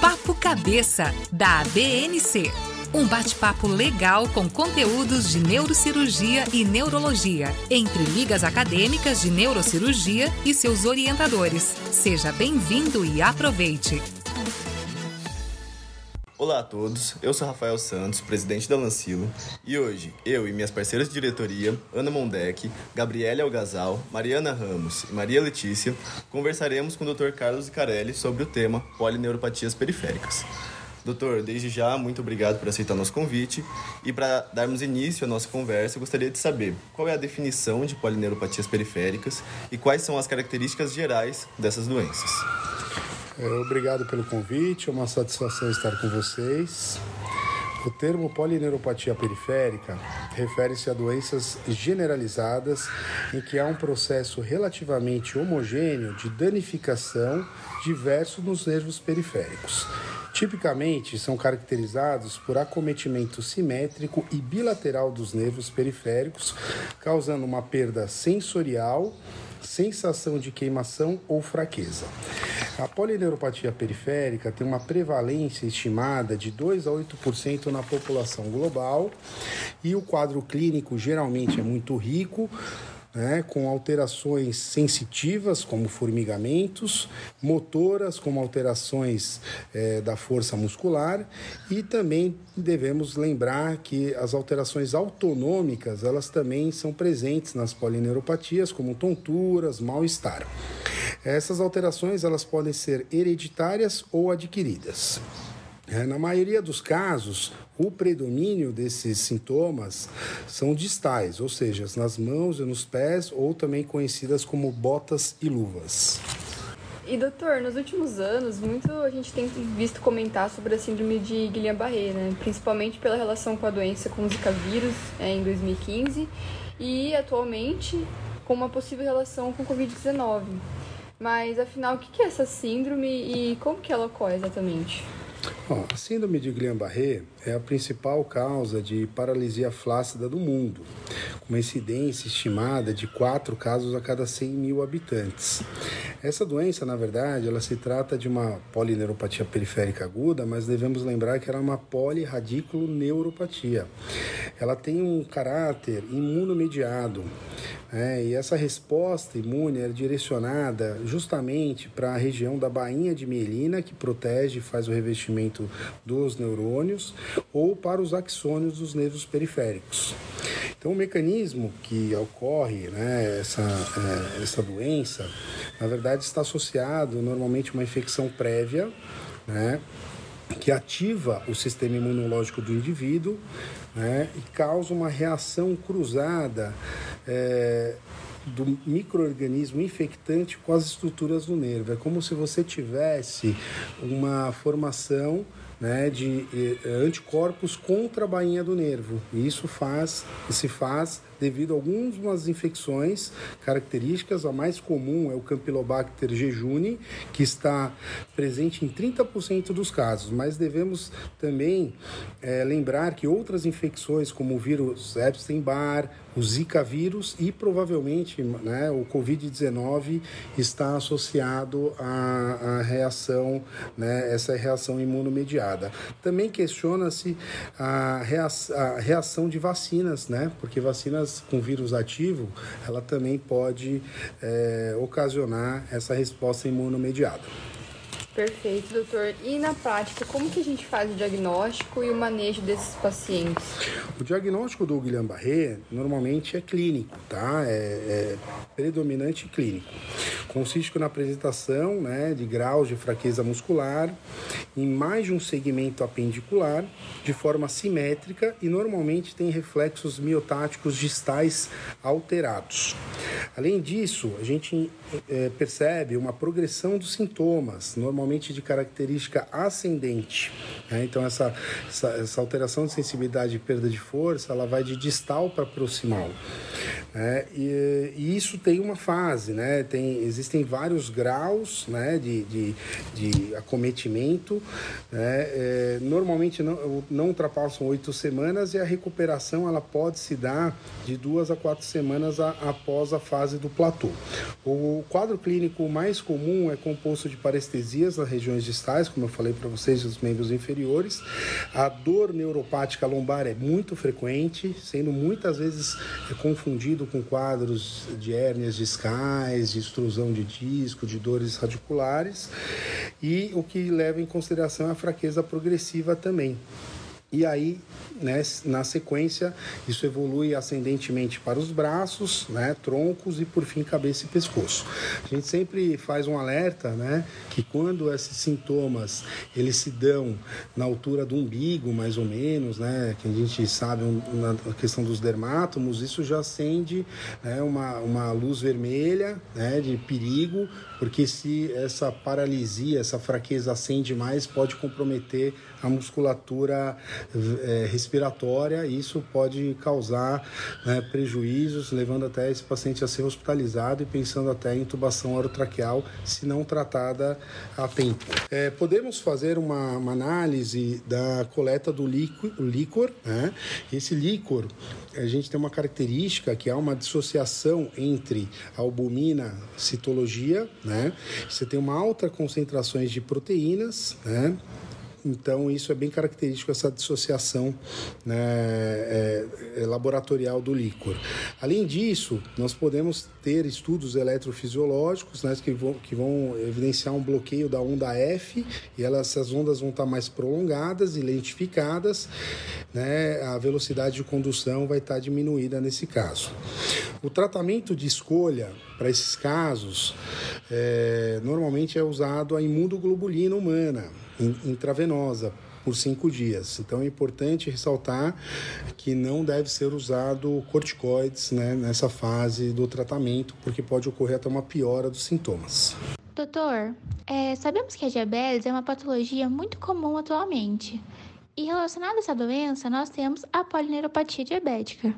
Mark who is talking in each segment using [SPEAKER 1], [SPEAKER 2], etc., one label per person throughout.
[SPEAKER 1] Papo Cabeça, da ABNC. Um bate-papo legal com conteúdos de neurocirurgia e neurologia, entre ligas acadêmicas de neurocirurgia e seus orientadores. Seja bem-vindo e aproveite.
[SPEAKER 2] Olá a todos, eu sou Rafael Santos, presidente da Lancilo, e hoje eu e minhas parceiras de diretoria, Ana Mondec, Gabriela Algazal, Mariana Ramos e Maria Letícia, conversaremos com o Dr. Carlos Icarelli sobre o tema polineuropatias periféricas. Doutor, desde já, muito obrigado por aceitar nosso convite. E para darmos início à nossa conversa, eu gostaria de saber qual é a definição de polineuropatias periféricas e quais são as características gerais dessas doenças.
[SPEAKER 3] Obrigado pelo convite, é uma satisfação estar com vocês. O termo polineuropatia periférica refere-se a doenças generalizadas em que há um processo relativamente homogêneo de danificação diverso nos nervos periféricos. Tipicamente são caracterizados por acometimento simétrico e bilateral dos nervos periféricos, causando uma perda sensorial, sensação de queimação ou fraqueza. A polineuropatia periférica tem uma prevalência estimada de 2 a 8% na população global e o quadro clínico geralmente é muito rico, né, com alterações sensitivas, como formigamentos, motoras, como alterações é, da força muscular, e também devemos lembrar que as alterações autonômicas elas também são presentes nas polineuropatias, como tonturas, mal-estar. Essas alterações elas podem ser hereditárias ou adquiridas. É, na maioria dos casos, o predomínio desses sintomas são distais, ou seja, nas mãos e nos pés, ou também conhecidas como botas e luvas.
[SPEAKER 4] E doutor, nos últimos anos, muito a gente tem visto comentar sobre a síndrome de Guillain-Barré, né? principalmente pela relação com a doença com o Zika vírus é, em 2015 e atualmente com uma possível relação com o Covid-19. Mas afinal, o que é essa síndrome e como que ela ocorre exatamente?
[SPEAKER 3] Bom, a síndrome de Guillain-Barré é a principal causa de paralisia flácida do mundo, com uma incidência estimada de 4 casos a cada 100 mil habitantes. Essa doença, na verdade, ela se trata de uma polineuropatia periférica aguda, mas devemos lembrar que ela é uma poliradiculoneuropatia. Ela tem um caráter imunomediado, né? e essa resposta imune é direcionada justamente para a região da bainha de mielina, que protege e faz o revestimento dos neurônios, ou para os axônios dos nervos periféricos. Então, o mecanismo que ocorre né, essa, é, essa doença, na verdade, está associado normalmente a uma infecção prévia, né, que ativa o sistema imunológico do indivíduo né, e causa uma reação cruzada é, do microorganismo infectante com as estruturas do nervo. É como se você tivesse uma formação né, de eh, anticorpos contra a bainha do nervo. E isso faz, se faz devido a algumas infecções características. A mais comum é o Campylobacter jejuni, que está presente em 30% dos casos, mas devemos também é, lembrar que outras infecções, como o vírus Epstein-Barr, o Zika vírus e provavelmente né, o Covid-19 está associado à, à reação, né, essa reação imunomediada. Também questiona-se a, reação de vacinas, né, porque vacinas com vírus ativo, ela também pode é, ocasionar essa resposta imunomediada.
[SPEAKER 4] Perfeito, doutor. E na prática, como que a gente faz o diagnóstico e o manejo desses pacientes?
[SPEAKER 3] O diagnóstico do Guillain-Barré normalmente é clínico, tá? É, é predominante clínico. Consiste na apresentação né, de graus de fraqueza muscular em mais de um segmento apendicular, de forma simétrica e normalmente tem reflexos miotáticos distais alterados. Além disso, a gente é, percebe uma progressão dos sintomas, normalmente de característica ascendente. Né? Então, essa, essa, essa, alteração de sensibilidade e perda de força, ela vai de distal para proximal. Né? E, e, isso tem uma fase, né? tem, existem vários graus né? de, de, de acometimento. Né? É, normalmente não, não ultrapassam oito semanas e a recuperação ela pode se dar de duas a quatro semanas a, após a fase do platô. O quadro clínico mais comum é composto de parestesias nas regiões distais, como eu falei para vocês, os membros inferiores. A dor neuropática lombar é muito frequente, sendo muitas vezes confundido com quadros de hérnias discais, de extrusão de disco, de dores radiculares. E o que leva em consideração é a fraqueza progressiva também. E aí né, na sequência, isso evolui ascendentemente para os braços, né, troncos e por fim cabeça e pescoço. A gente sempre faz um alerta, né, que quando esses sintomas eles se dão na altura do umbigo, mais ou menos, né, que a gente sabe na questão dos dermátomos, isso já acende né, uma, uma luz vermelha, né, de perigo, porque se essa paralisia, essa fraqueza acende mais, pode comprometer a musculatura respiratória e isso pode causar né, prejuízos, levando até esse paciente a ser hospitalizado e pensando até em intubação orotraqueal se não tratada a tempo. É, podemos fazer uma, uma, análise da coleta do líquor. Né? Esse líquor, a gente tem uma característica que há uma dissociação entre albumina citologia, né? você tem uma alta concentração de proteínas, né? Então, isso é bem característico, essa dissociação né, é, é, laboratorial do líquor. Além disso, nós podemos ter estudos eletrofisiológicos né, que, vão, que vão evidenciar um bloqueio da onda F e elas, essas ondas vão estar mais prolongadas e lentificadas, né, a velocidade de condução vai estar diminuída nesse caso. O tratamento de escolha para esses casos é, normalmente é usado a imunoglobulina humana intravenosa por cinco dias. Então é importante ressaltar que não deve ser usado corticoides né, nessa fase do tratamento, porque pode ocorrer até uma piora dos sintomas.
[SPEAKER 5] Doutor, é, sabemos que a diabetes é uma patologia muito comum atualmente. E relacionada a essa doença, nós temos a polineuropatia diabética.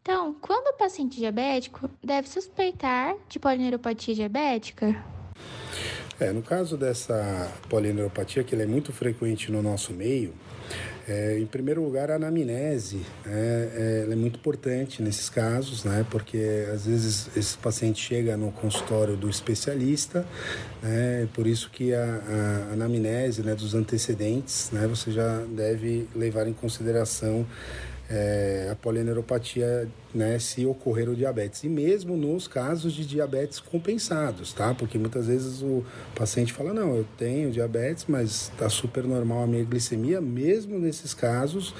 [SPEAKER 5] Então, quando o paciente diabético deve suspeitar de polineuropatia diabética?
[SPEAKER 3] É, no caso dessa polineuropatia, que ela é muito frequente no nosso meio, é, em primeiro lugar, a anamnese é, é, é, muito importante nesses casos, né? Porque às vezes esse paciente chega no consultório do especialista, né? Por isso que a, a anamnese né, dos antecedentes, né? Você já deve levar em consideração é, a polineuropatia né, se ocorrer o diabetes. E mesmo nos casos de diabetes compensados, tá? Porque muitas vezes o paciente fala, não, eu tenho diabetes, mas está super normal a minha glicemia. Mesmo nesses casos,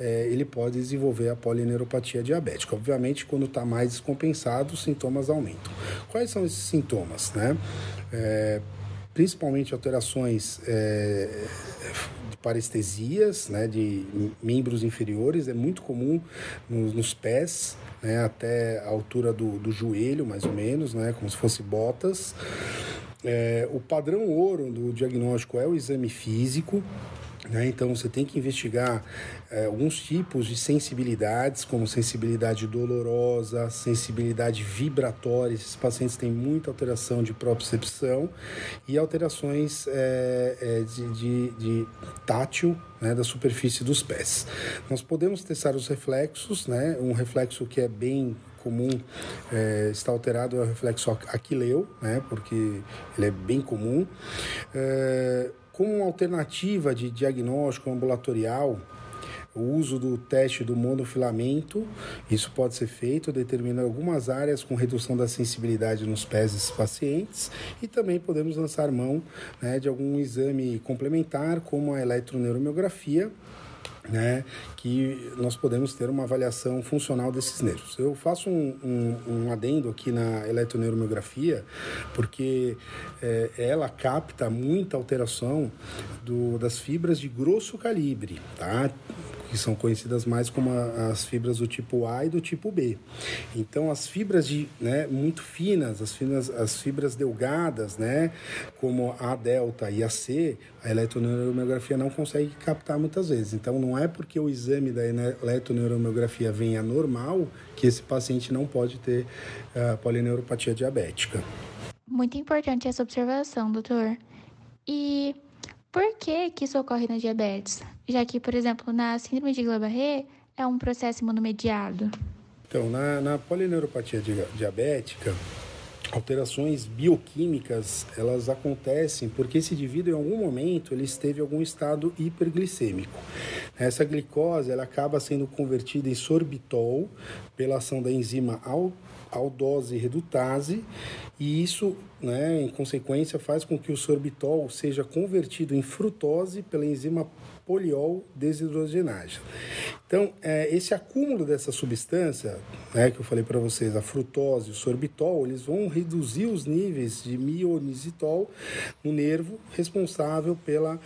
[SPEAKER 3] é, ele pode desenvolver a polineuropatia diabética. Obviamente, quando está mais descompensado, os sintomas aumentam. Quais são esses sintomas, né? É, principalmente alterações é, parestesias né, de membros inferiores, é muito comum nos, nos pés, né, até a altura do, do joelho, mais ou menos, né, como se fosse botas. É, o padrão ouro do diagnóstico é o exame físico, né? Então você tem que investigar é, alguns tipos de sensibilidades, como sensibilidade dolorosa, sensibilidade vibratória. Esses pacientes têm muita alteração de propriocepção e alterações é, é, de, de, de, tátil né, da superfície dos pés. Nós podemos testar os reflexos, né? um reflexo que é bem comum é, está alterado é o reflexo aquileu, né, porque ele é bem comum. É, como alternativa de diagnóstico ambulatorial, o uso do teste do monofilamento, isso pode ser feito determinando algumas áreas com redução da sensibilidade nos pés desses pacientes e também podemos lançar mão né, de algum exame complementar, como a eletroneuromiografia, né, que nós podemos ter uma avaliação funcional desses nervos. Eu faço um, um, um adendo aqui na eletroneuromiografia, porque é, ela capta muita alteração do, das fibras de grosso calibre, tá? Que são conhecidas mais como a, as fibras do tipo A e do tipo B. Então, as fibras de, né, muito finas, as, finas, as fibras delgadas, né, como a delta e a C, a eletroneuromiografia não consegue captar muitas vezes. Então, não é porque o exame da eletroneuromiografia venha normal que esse paciente não pode ter uh, polineuropatia diabética.
[SPEAKER 5] Muito importante essa observação, doutor. E por que, que isso ocorre na diabetes? Já que, por exemplo, na síndrome de Guillain-Barré é um processo imunomediado.
[SPEAKER 3] Então, na, na polineuropatia diabética, alterações bioquímicas elas acontecem porque esse indivíduo em algum momento ele esteve em algum estado hiperglicêmico. Essa glicose ela acaba sendo convertida em sorbitol pela ação da enzima aldose redutase e isso, né, em consequência, faz com que o sorbitol seja convertido em frutose pela enzima poliol desidrogenase. Então, é, esse acúmulo dessa substância, né, que eu falei para vocês, a frutose, o sorbitol, eles vão reduzir os níveis de mionisitol no nervo responsável pela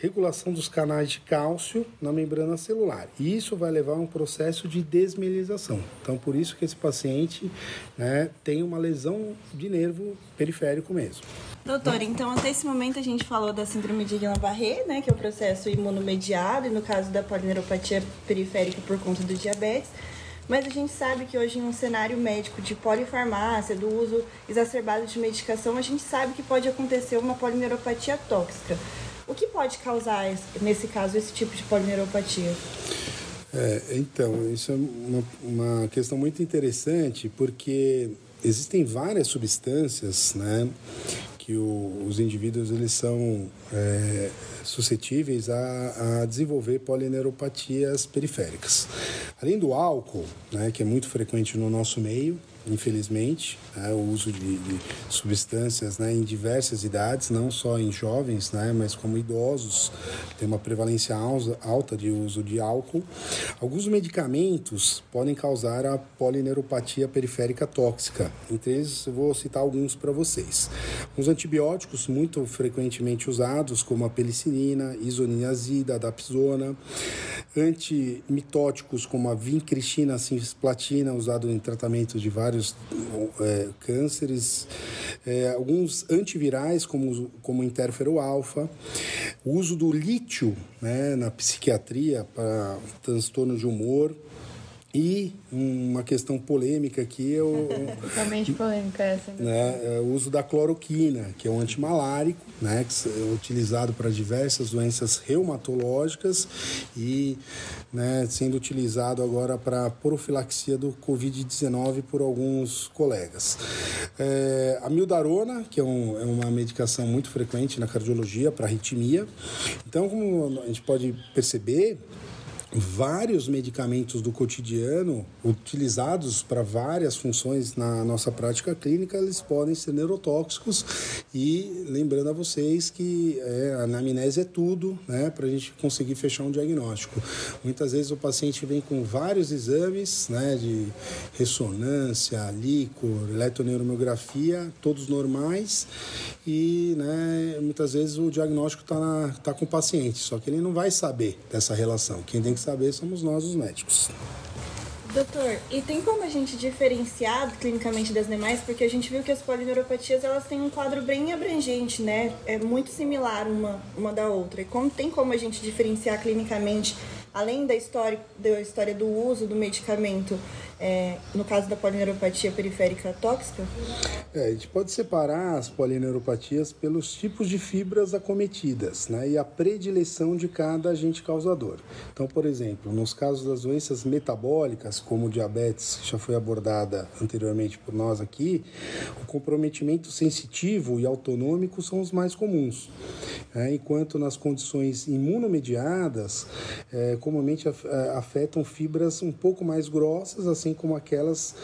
[SPEAKER 3] regulação dos canais de cálcio na membrana celular. E isso vai levar a um processo de desmielização. Então, por isso que esse paciente né, tem uma lesão de nervo periférico mesmo.
[SPEAKER 6] Doutor, então até esse momento a gente falou da síndrome de Guillain-Barré, né, que é o processo imunomediado, e no caso da polineuropatia periférica por conta do diabetes. Mas a gente sabe que hoje em um cenário médico de polifarmácia, do uso exacerbado de medicação, a gente sabe que pode acontecer uma polineuropatia tóxica. O que pode causar, nesse caso, esse tipo de polineuropatia?
[SPEAKER 3] É, então, isso é uma, uma questão muito interessante, porque existem várias substâncias né, que o, os indivíduos eles são é, suscetíveis a, a, desenvolver polineuropatias periféricas. Além do álcool, né, que é muito frequente no nosso meio, infelizmente, né, o uso de, de substâncias né, em diversas idades, não só em jovens, né, mas como idosos, tem uma prevalência alta de uso de álcool. Alguns medicamentos podem causar a polineuropatia periférica tóxica. Entre eles, vou citar alguns para vocês. Os antibióticos muito frequentemente usados, como a penicilina, isoniazida, dapsona, antimitóticos como a vincristina, cisplatina, usado em tratamento de vários é, cânceres, é, alguns antivirais como, como interfero alfa, o uso do lítio né, na psiquiatria para transtorno de humor, e uma questão polêmica aqui é o.
[SPEAKER 4] Totalmente polêmica essa.
[SPEAKER 3] Né, é o uso da cloroquina, que é um antimalárico, né, que é utilizado para diversas doenças reumatológicas e né, sendo utilizado agora para profilaxia do Covid-19 por alguns colegas. É, a mildarona, que é, um, é uma medicação muito frequente na cardiologia para arritmia. Então, como a gente pode perceber, vários medicamentos do cotidiano utilizados para várias funções na nossa prática clínica, eles podem ser neurotóxicos e lembrando a vocês que é, a anamnese é tudo, né, para a gente conseguir fechar um diagnóstico. Muitas vezes o paciente vem com vários exames, né, de ressonância, líquor, eletroneuromiografia, todos normais e, né, muitas vezes o diagnóstico está tá com o paciente, só que ele não vai saber dessa relação. Quem tem que saber somos nós, os médicos.
[SPEAKER 6] Doutor, e tem como a gente diferenciar clinicamente das demais? Porque a gente viu que as polineuropatias elas têm um quadro bem abrangente, né? É muito similar uma, uma da outra. E como tem como a gente diferenciar clinicamente, além da história, da história do uso do medicamento, é, no caso da polineuropatia periférica tóxica?
[SPEAKER 3] É, a gente pode separar as polineuropatias pelos tipos de fibras acometidas né, e a predileção de cada agente causador. Então, por exemplo, nos casos das doenças metabólicas, como diabetes, que já foi abordada anteriormente por nós aqui, o comprometimento sensitivo e autonômico são os mais comuns. É, enquanto nas condições imunomediadas, é, comumente afetam fibras um pouco mais grossas, assim como aquelas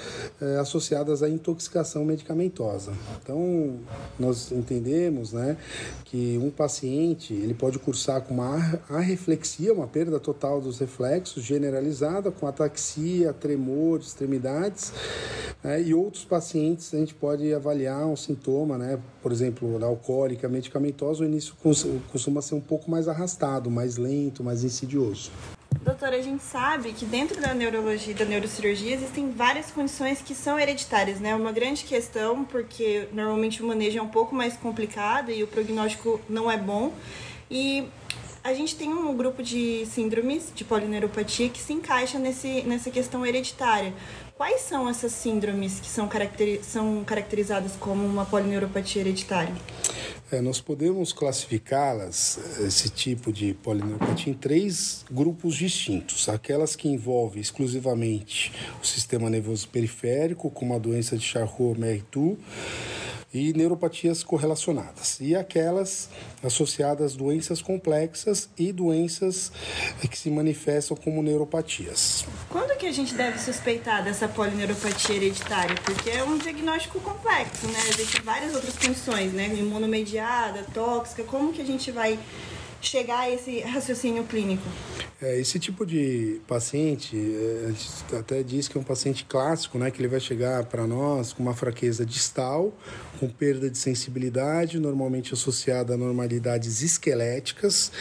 [SPEAKER 3] é, associadas à intoxicação medicamentosa. Então, nós entendemos né, que um paciente ele pode cursar com uma arreflexia, uma perda total dos reflexos generalizada, com ataxia, tremor, extremidades, né, e outros pacientes a gente pode avaliar um sintoma, né, por exemplo, na alcoólica medicamentosa, o início costuma ser um pouco mais arrastado, mais lento, mais insidioso.
[SPEAKER 6] Doutora, a gente sabe que dentro da neurologia e da neurocirurgia existem várias condições que são hereditárias, né? É uma grande questão, porque normalmente o manejo é um pouco mais complicado e o prognóstico não é bom. E a gente tem um grupo de síndromes de polineuropatia que se encaixa nesse, nessa questão hereditária. Quais são essas síndromes que são, caracteri são caracterizadas como uma polineuropatia hereditária?
[SPEAKER 3] É, nós podemos classificá-las, esse tipo de polineuropatia, em três grupos distintos. Aquelas que envolvem exclusivamente o sistema nervoso periférico, como a doença de Charcot-Marie-Tooth, e neuropatias correlacionadas, e aquelas associadas a doenças complexas e doenças que se manifestam como neuropatias.
[SPEAKER 6] Quando que a gente deve suspeitar dessa polineuropatia hereditária? Porque é um diagnóstico complexo, né? Existem várias outras condições, né? Imunomediada, tóxica, como que a gente vai chegar a esse raciocínio clínico?
[SPEAKER 3] É, esse tipo de paciente, é, até diz que é um paciente clássico, né, que ele vai chegar para nós com uma fraqueza distal, com perda de sensibilidade, normalmente associada a normalidades esqueléticas,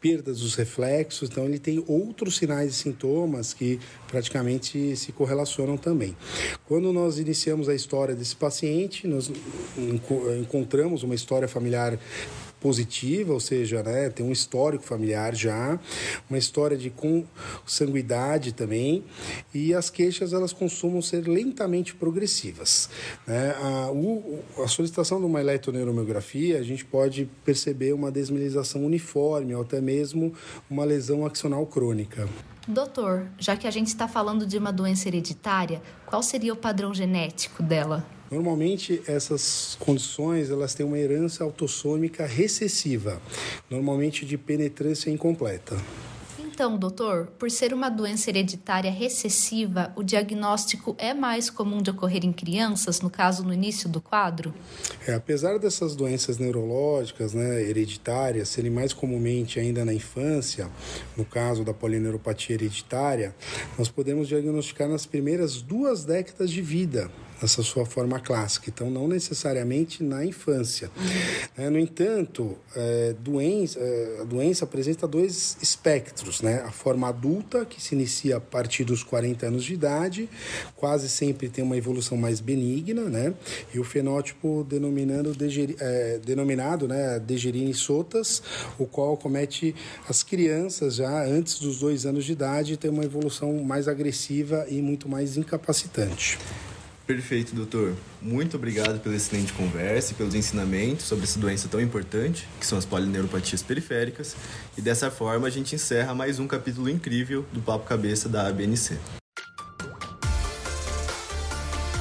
[SPEAKER 3] perdas dos reflexos, então ele tem outros sinais e sintomas que praticamente se correlacionam também. Quando nós iniciamos a história desse paciente, nós encontramos uma história familiar positiva, ou seja, né, tem um histórico familiar já, uma história de consanguidade também, e as queixas elas costumam ser lentamente progressivas. Né? A, o, a solicitação de uma eletroneuromiografia, a gente pode perceber uma desmilinização uniforme, ou até mesmo uma lesão axonal crônica.
[SPEAKER 7] Doutor, já que a gente está falando de uma doença hereditária, qual seria o padrão genético dela?
[SPEAKER 3] Normalmente essas condições elas têm uma herança autossômica recessiva, normalmente de penetrância incompleta.
[SPEAKER 7] Então, doutor, por ser uma doença hereditária recessiva, o diagnóstico é mais comum de ocorrer em crianças, no caso no início do quadro?
[SPEAKER 3] É, apesar dessas doenças neurológicas, né, hereditárias, serem mais comumente ainda na infância, no caso da polineuropatia hereditária, nós podemos diagnosticar nas primeiras duas décadas de vida, nessa sua forma clássica, então não necessariamente na infância. É, no entanto, é, doença, é, a doença apresenta dois espectros, né? A forma adulta, que se inicia a partir dos 40 anos de idade, quase sempre tem uma evolução mais benigna, né? E o fenótipo denominando degeri, é, denominado né, Degerine sotas, o qual comete as crianças já antes dos dois anos de idade, tem uma evolução mais agressiva e muito mais incapacitante.
[SPEAKER 2] Perfeito, doutor. Muito obrigado pela excelente conversa e pelos ensinamentos sobre essa doença tão importante, que são as polineuropatias periféricas. E dessa forma a gente encerra mais um capítulo incrível do Papo Cabeça da ABNC.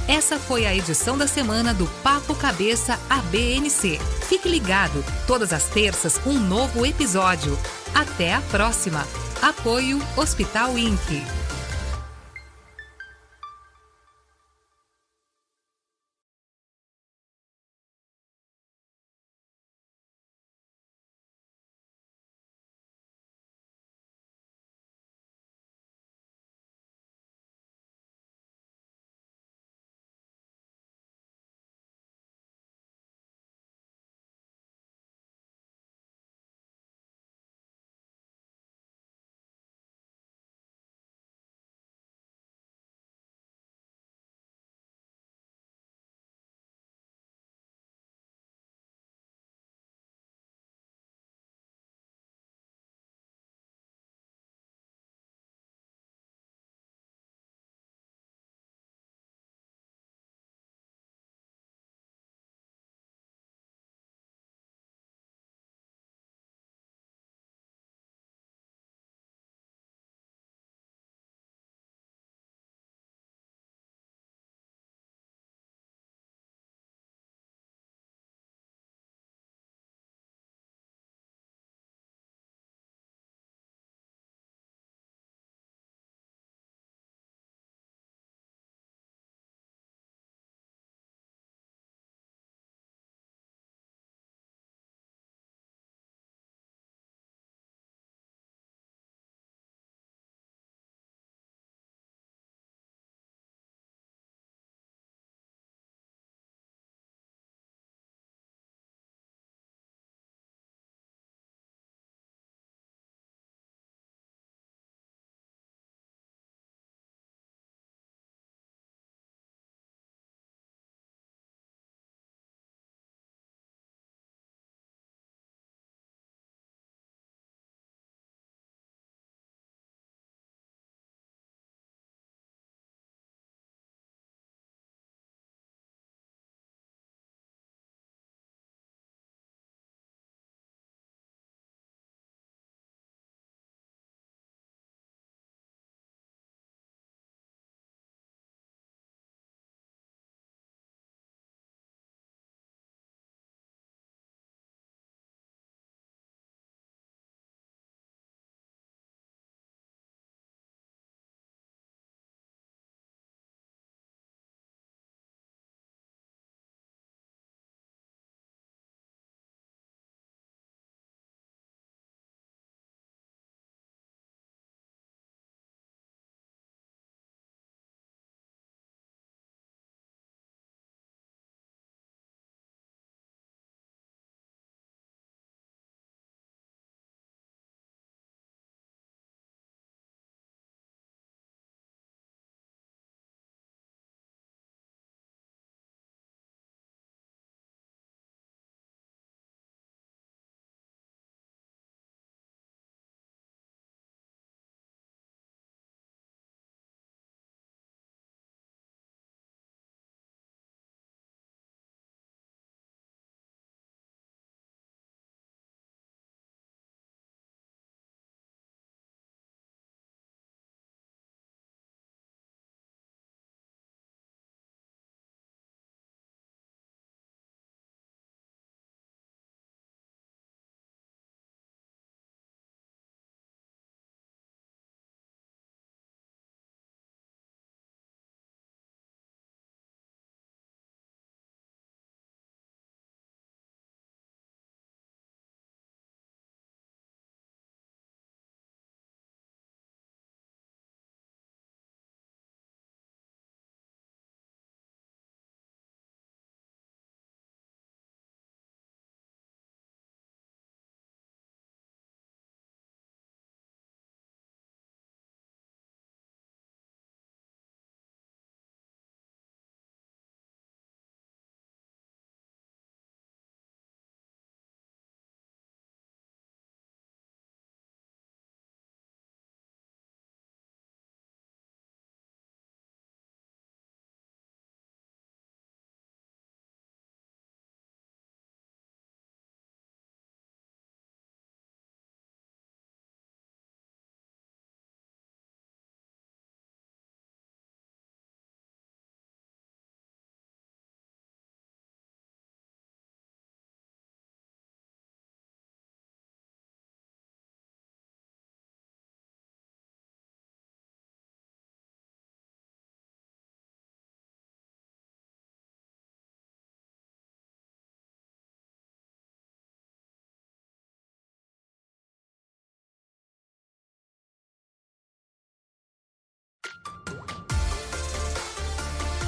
[SPEAKER 1] Essa foi a edição da semana do Papo Cabeça ABNC. Fique ligado, todas as terças um novo episódio. Até a próxima. Apoio Hospital Inc.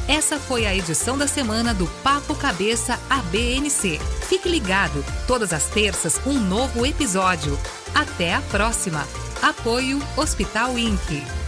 [SPEAKER 1] Essa foi a edição da semana do Papo Cabeça ABNC. Fique ligado, todas as terças um novo episódio. Até a próxima. Apoio Hospital Inc.